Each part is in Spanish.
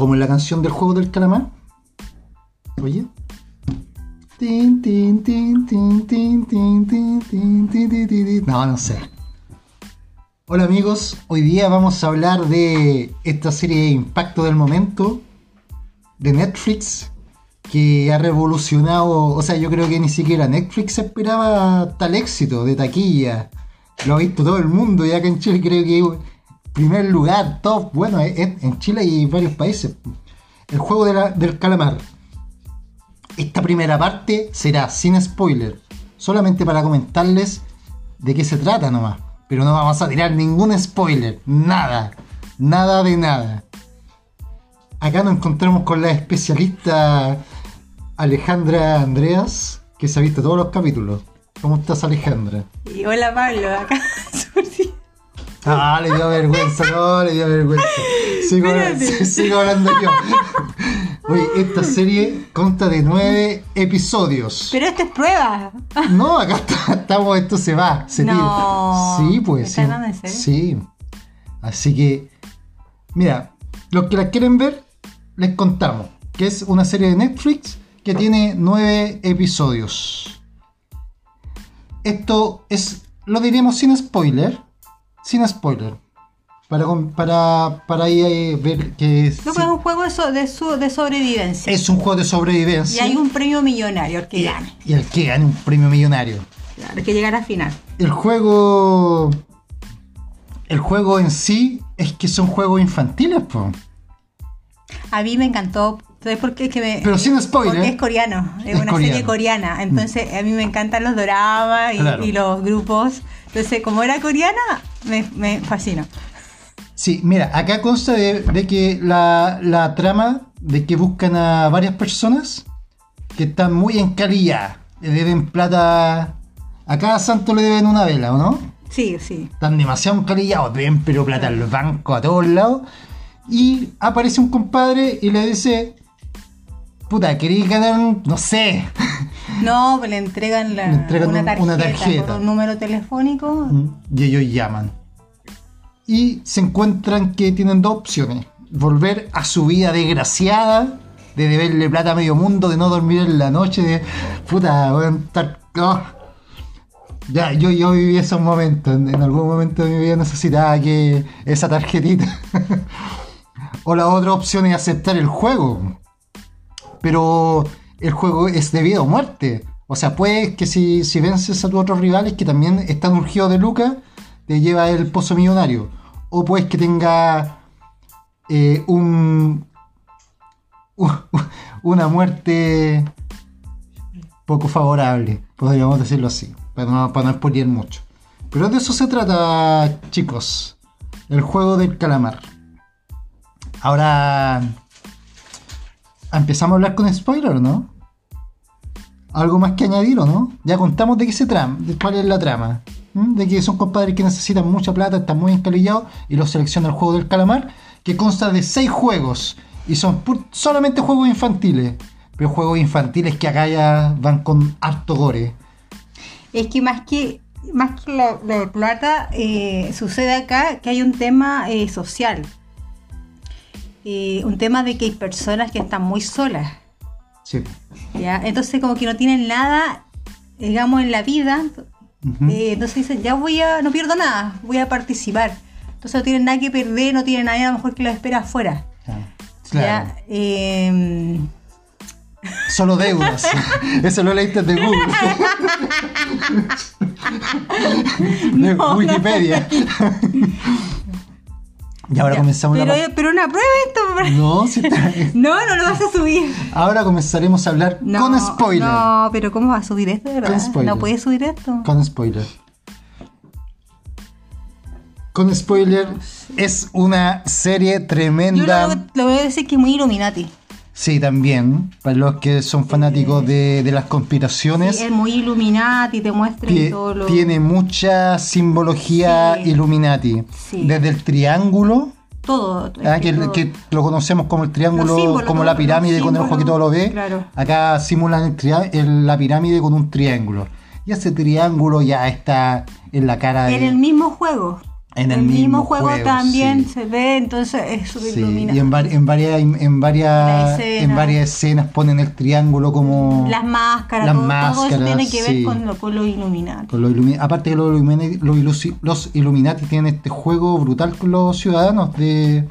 Como en la canción del juego del calamar. Oye. No, no sé. Hola amigos, hoy día vamos a hablar de esta serie de impacto del momento de Netflix que ha revolucionado, o sea, yo creo que ni siquiera Netflix esperaba tal éxito de taquilla. Lo ha visto todo el mundo y acá en Chile creo que primer lugar, top, bueno, en Chile y varios países. El juego de la- del calamar. Esta primera parte será sin spoiler, solamente para comentarles de qué se trata nomás. Pero no vamos a tirar ningún spoiler, nada, nada de nada. Acá nos encontramos con la especialista Alejandra Andreas, que se ha visto todos los capítulos. ¿Cómo estás, Alejandra? Y hola Pablo, acá. Ah, le dio vergüenza, no, le dio vergüenza. Sigo, hablando yo. Oye, esta serie consta de nueve episodios. Pero esto es prueba. No, acá está- estamos, esto se va, se No. tira. Sí, pues. ¿Me Sí, sí. Así que, mira, los que la quieren ver, les contamos que es una serie de Netflix que tiene nueve episodios. Esto es, lo diremos sin spoiler, sin spoiler. Para, para, para ahí eh, ver que es, No, es un juego de, so- de, su- de sobrevivencia. es un juego de Y sobrevivencia. hay un premio millonario el que gane. y el que gane un premio millonario. Claro, que llega a la final. El juego. El juego en sí es que son juegos infantiles, po. A mí me encantó. ¿Sabes por qué? Es que me, Pero sin spoiler. Porque es coreano, es, Es una coreano. serie coreana. Entonces, a mí me encantan los doramas y, Claro. y los grupos. Entonces, como era coreana, me, me fascinó. Sí, mira, acá consta de, de que la, la trama de que buscan a varias personas que están muy encalilladas. Le deben plata. A cada santo le deben una vela, ¿o no? Sí, sí. Están demasiado encalillados, deben pero plata en los bancos a todos lados. Y aparece un compadre y le dice. Puta, ¿queréis ganar un. no sé. No, pues le entregan, la- Le entregan una, un- tarjeta una tarjeta. con un número telefónico. Y ellos llaman. Y se encuentran que tienen dos opciones. Volver a su vida desgraciada, de deberle plata a medio mundo, de no dormir en la noche, de puta, voy a estar... oh. Ya, yo, yo viví esos momentos. En, en algún momento de mi vida necesitaba que esa tarjetita. o la otra opción es aceptar el juego. Pero el juego es de vida o muerte. O sea, puede que si, si vences a tus otros rivales que también están urgidos de lucas, te lleva el pozo millonario. O puedes que tenga eh, un, una muerte poco favorable, podríamos decirlo así, para no, para no mucho. Pero de eso se trata, chicos. El juego del calamar. Ahora empezamos a hablar con spoiler, ¿no? Algo más que añadir, ¿o no? Ya contamos de qué se trama, de cuál es la trama. De que son compadres que necesitan mucha plata, están muy encalillados y los selecciona el juego del calamar, que consta de seis juegos y son solamente juegos infantiles. Pero juegos infantiles que acá ya van con harto gore. Es que más que más que lo, lo de plata, eh, sucede acá que hay un tema eh, social. Eh, un tema de que hay personas que están muy solas. Sí. ¿ya? Entonces como que no tienen nada, digamos, en la vida. Eh, entonces dicen, ya voy a, no pierdo nada, voy a participar. Entonces no tienen nada que perder, no tienen nada a lo mejor que los espera afuera. Ah, Claro. ¿ya? Eh, Solo deudas. Eso lo leíste de Google. de Wikipedia. Y ahora ya. comenzamos pero, la... pero una prueba esto. No, si está- No, no lo vas a subir. Ahora comenzaremos a hablar No, con spoiler. No, pero ¿cómo vas a subir esto, de verdad? Con spoiler. No puedes subir esto. Con spoiler. Con spoiler es una serie Yo tremenda. lo, lo voy a decir que es muy Illuminati. Sí, también. Para los que son fanáticos de, de las conspiraciones. Sí, es muy Illuminati, te muestra Tie- todo lo... Tiene mucha simbología Sí. Illuminati. Sí. Desde el triángulo, Todo. ah, que, todo. que lo conocemos como el triángulo, símbolos, como la pirámide con el ojo que todo lo ve. claro. Acá simulan el el- la pirámide con un triángulo. Y ese triángulo ya está en la cara de... En el mismo juego. En el, el mismo, mismo juego, juego, también sí. se ve, entonces es súper Sí, y en, en varias en varias en varias escenas ponen el triángulo como Las máscaras, Las todo, todo eso máscaras, tiene que ver sí. con lo, con lo iluminado. con los ilumi- aparte que los Illuminati, los, ilusi- los Illuminati tienen este juego brutal con los ciudadanos de,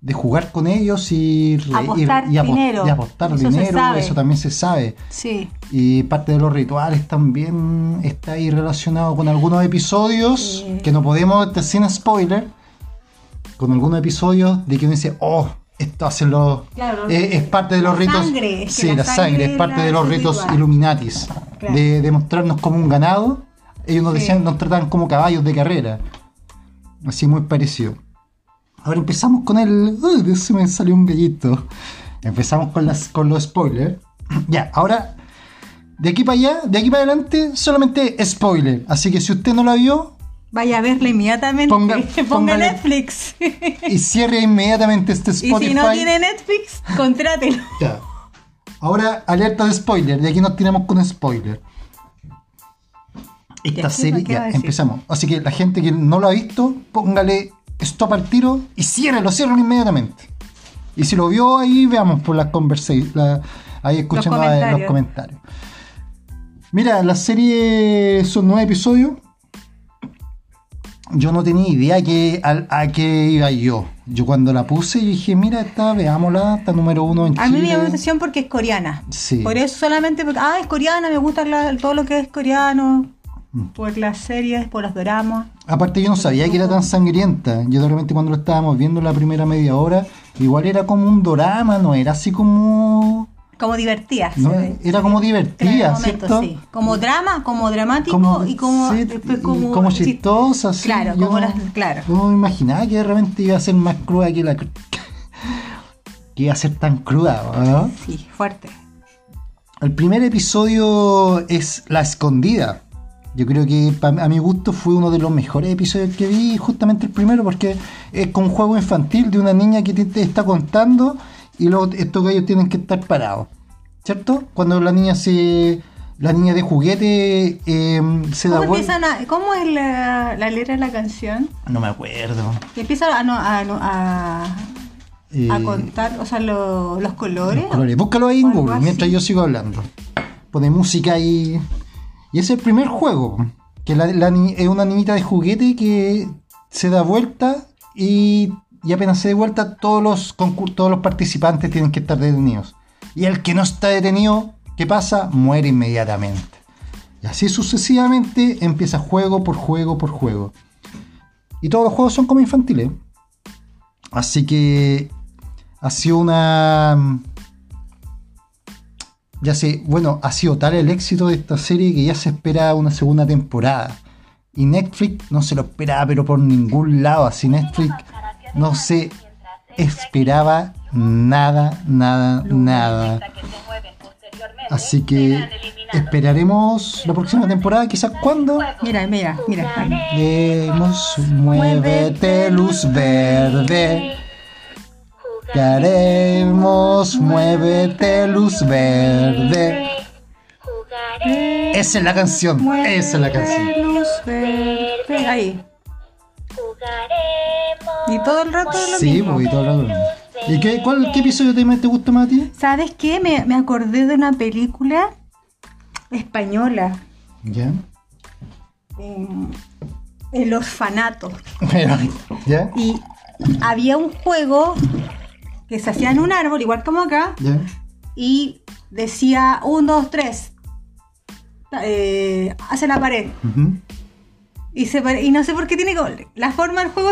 de jugar con ellos y, Apostar y, dinero. y apostar Eso dinero, eso también se sabe. Sí. Y parte de los rituales también está ahí relacionado con algunos episodios Sí. que no podemos, este, sin spoiler, con algunos episodios de que uno dice, oh, esto hacen los... Claro. eh, es parte de los La ritos... sangre, es que sí, la la sangre, sangre es parte de los ritos. Illuminatis. Claro. De, de mostrarnos como un ganado. Ellos nos Sí. decían, nos trataban como caballos de carrera. Así muy parecido. Ahora empezamos con el... Uy, se me salió un gallito. Empezamos con, las, con los spoilers. ya, ahora... De aquí para allá, de aquí para adelante, solamente spoiler. Así que si usted no la vio, Vaya a verla inmediatamente. Ponga- Ponga, Netflix. y cierre inmediatamente este y Spotify. si no tiene Netflix, contrátelo. Ya. Ahora, alerta de spoiler. De aquí nos tiramos con spoiler. Esta Ya, ¿qué serie, ya, empezamos. Así que la gente que no lo ha visto, póngale stop al tiro y ciérrelo, ciérrelo inmediatamente. Y si lo vio ahí, veamos por las conversaciones. ahí escuchando Los los comentarios. Mira, la serie son nueve episodios. Yo no tenía idea que, a, qué iba yo. Yo cuando la puse, yo dije, mira, esta, veámosla, está número uno en A mí me Chile. llamó la atención porque es coreana. Sí. Por eso solamente porque, ah, es coreana, me gusta la- todo lo que es coreano. Mm. Por las series, por los dramas. Aparte yo no sabía que era tan sangrienta. Yo de repente cuando lo estábamos viendo la primera media hora, igual era como un dorama, no era así como... Como divertida. no, era como divertida, momentos, ¿cierto? sí. Como drama, como dramático Como- y como sí, después como, como chistosa, sí. Claro, Yo como no- las, claro. Yo no me imaginaba que de repente iba a ser más cruda que la... que iba a ser tan cruda, ¿no? Sí, fuerte. El primer episodio es La Escondida. Yo creo que a mi gusto fue uno de los mejores episodios que vi, justamente el primero, porque es con un juego infantil de una niña que te, te está contando y luego estos gallos tienen que estar parados. ¿Cierto? Cuando la niña se. La niña de juguete eh, se da ¿Cómo, vuelta. empiezan a- ¿Cómo es la, la letra de la canción? No me acuerdo. Que empiezan a, no- a, Eh, a contar, o sea, lo- los colores. los colores. Búscalo ahí en Google mientras yo sigo hablando. Pone música y. Y es el primer juego. Que es una niñita de juguete que se da vuelta y, y apenas se da vuelta, todos los, todos los participantes tienen que estar detenidos. Y el que no está detenido, ¿qué pasa? Muere inmediatamente. Y así sucesivamente empieza juego por juego por juego. Y todos los juegos son como infantiles. Así que ha sido una. Ya sé, bueno, ha sido tal el éxito de esta serie que ya se espera una segunda temporada. Y Netflix no se lo esperaba, pero por ningún lado. Así Netflix no se esperaba nada, nada, nada. Así que esperaremos la próxima temporada, quizás cuando. Mira, mira, mira. Vemos, muévete luz verde. Haremos, muévete luz verde. Esa es la canción, esa es la canción. Luz verde. Ahí. Y todo el rato es lo Sí, mismo. pues, y todo el rato. ¿Y qué, cuál, qué episodio te, te gusta más a ti? ¿Sabes qué? Me, me acordé de una película española. Ya. em, el orfanato. ¿Ya? Y había un juego que se hacía en un árbol, igual como acá, y decía 1, 2, 3. hace la pared. Y, se y no sé por qué tiene La forma del juego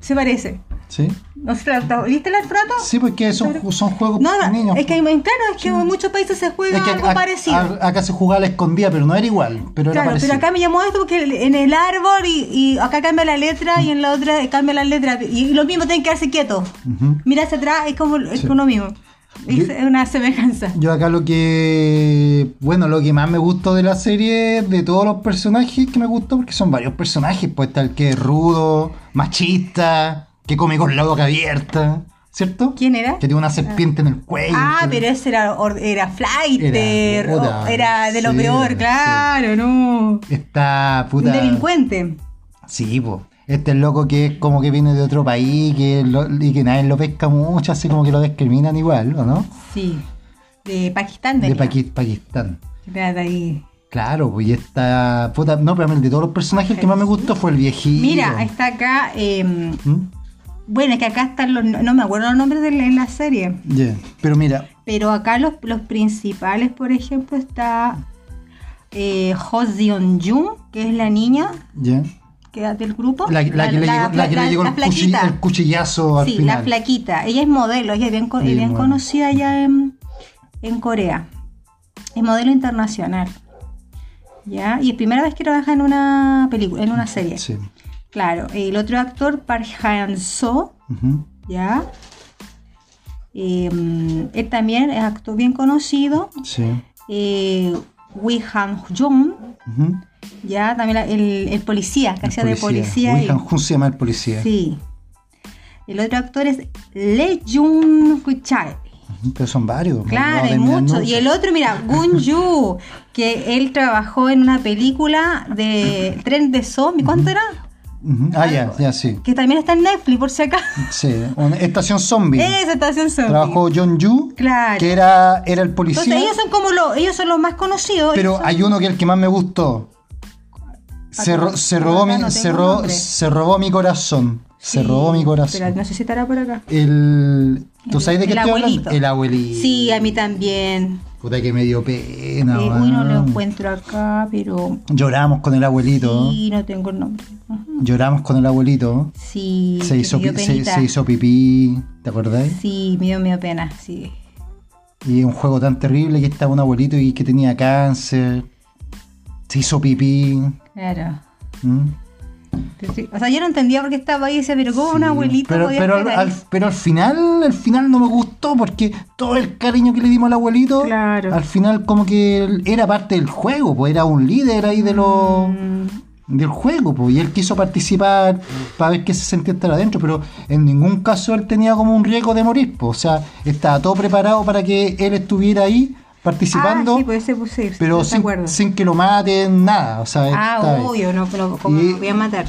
se parece. ¿Sí? No sé, ¿viste el orfanato? Sí, porque son, son juegos No, niños. es que claro, es que en muchos países se juega Es que algo parecido. a- acá se jugaba a la escondida, pero no era igual. Pero era Claro, parecido. pero acá me llamó esto porque en el árbol y, y acá cambia la letra y en la otra cambia la letra. Y lo mismo, tienen que quedarse quietos. Ujú. Mira hacia atrás, es como, es Sí. lo mismo. Es Yo- una semejanza. Yo acá lo que. Bueno, lo que más me gustó de la serie, de todos los personajes que me gustó, porque son varios personajes, pues el que es rudo, machista, que come con la boca abierta, ¿cierto? ¿Quién era? Que tiene una serpiente en el cuello. Ah, pero ese era, era flighter, Era, era de lo sí, peor, sí. claro, no. Está Un puta. delincuente. Sí, po. Este es loco que es como que viene de otro país que lo- y que nadie lo pesca mucho, así como que lo discriminan igual, ¿o no? Sí. De Pakistán, De venía. Paqui- Pakistán. De ahí. Claro, pues y esta puta, no, pero de todos los personajes el que más me gustó fue el viejito. Mira, está acá. eh, ¿Mm? Bueno, es que acá están los. No me acuerdo los nombres de la, en la serie. Ya, Pero mira, Pero acá los, los principales, por ejemplo, está eh, Ho que es la niña ya. que del grupo. La, la que le llegó, la que le la- llegó la el, cuchillazo al Sí, final. la flaquita. Ella es modelo, ella es bien, Sí, conocida allá en, en Corea. Es modelo internacional. ¿Ya? Y es primera vez que trabaja en una película, en una serie. Sí. Claro. El otro actor, Park Han-so. ¿ya? Eh, él también es actor bien conocido. Sí. Eh, Wi Han-jung. ¿ya? También la- el, el policía, que hacía de policía. Wei ahí. Han-jun se llama el policía. Sí. El otro actor es Lee Jung Chae. Ujú, Pero son varios. Claro, hay muchos. Y el otro, mira, Gun Yu, que él trabajó en una película de Tren de Zombie. ¿Cuánto era? Ah, ya, ya, sí. Que también está en Netflix, por si acaso. Sí. Una estación zombie. Esa estación zombie. Trabajó John Yu, Claro. que era, era el policía. Entonces ellos son como los, ellos son los más conocidos. Pero hay uno que es el que más me gustó. Se, ro- se robó, mi, no se, ro- se robó mi corazón. Se robó mi corazón. Pero no sé si estará por acá. El, ¿Tú sabes de qué El estoy abuelito. hablando? El abuelito. Sí, a mí también. Puta que me dio pena. Eh, uy, no lo encuentro acá, pero Lloramos con el abuelito. sí, no tengo el nombre. Lloramos con el abuelito. Sí, Se hizo, pi- se, hizo pipí. ¿Te acordás? Sí, me dio, me dio pena, sí. Y un juego tan terrible que estaba un abuelito y que tenía cáncer. Se hizo pipí. Claro. ¿Mm? Sí, O sea, yo no entendía por qué estaba ahí y decía, pero ¿cómo un Sí, abuelito pero, podía pero, estar al, ahí? al- pero al final, al final no me gustó porque todo el cariño que le dimos al abuelito, Claro. al final como que era parte del juego, pues era un líder ahí de los Mm, del juego, pues, y él quiso participar para ver qué se sentía estar adentro, pero en ningún caso él tenía como un riesgo de morir, pues, o sea, estaba todo preparado para que él estuviera ahí participando, Ah, sí, pues ese puse, pero sin, que lo maten, nada, o sea, Ah, obvio, no, pero como Y- lo voy a matar.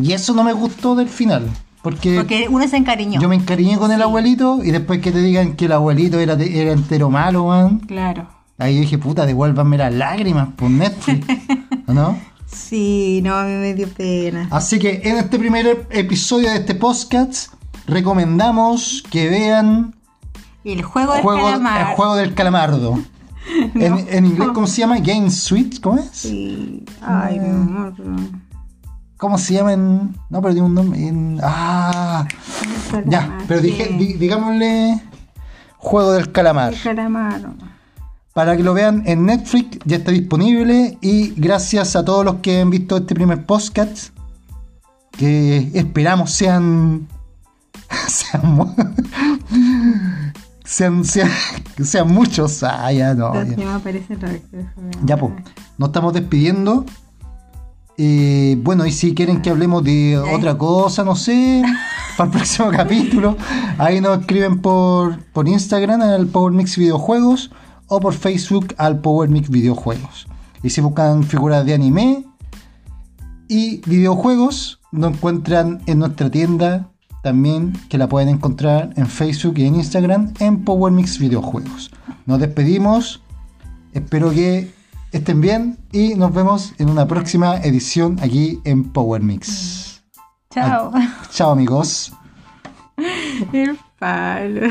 y eso no me gustó del final, porque... Porque uno se encariñó. Yo me encariñé con el abuelito y después que te digan que el abuelito era, era entero malo, man. Claro. Ahí yo dije, puta, devuélvanme las lágrimas por Netflix. ¿o ¿No? Sí, no, a mí me dio pena. Así que en este primer episodio de este podcast recomendamos que vean El juego del juego, calamar. el juego del calamardo. En, en inglés, ¿cómo se llama? Game Suite, ¿cómo es? Sí. Ay, mi amor. ¿Cómo se llama en.? No, pero tiene un nombre. en- ah, ya, pero dije, di- digámosle juego del calamar. El calamar. Para que lo vean en Netflix, ya está disponible. Y gracias a todos los que han visto este primer podcast, que esperamos sean. sean, sean, sean, sean muchos. Ah, ya no. Ya Ya, pues, nos estamos despidiendo. Eh, bueno, y si quieren que hablemos de otra cosa, no sé, para el próximo capítulo, ahí nos escriben por, por Instagram al Power Mix Videojuegos o por Facebook al Power Mix Videojuegos. Y si buscan figuras de anime y videojuegos, nos encuentran en nuestra tienda también, que la pueden encontrar en Facebook y en Instagram en Power Mix Videojuegos. Nos despedimos. Espero que estén bien y nos vemos en una próxima edición aquí en Power Mix. Chao. Chao amigos. El palo.